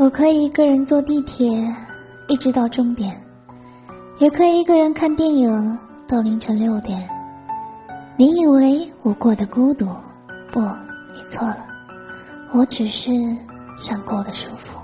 我可以一个人坐地铁一直到终点。也可以一个人看电影到凌晨六点。你以为我过得孤独不你错了。我只是想过得舒服。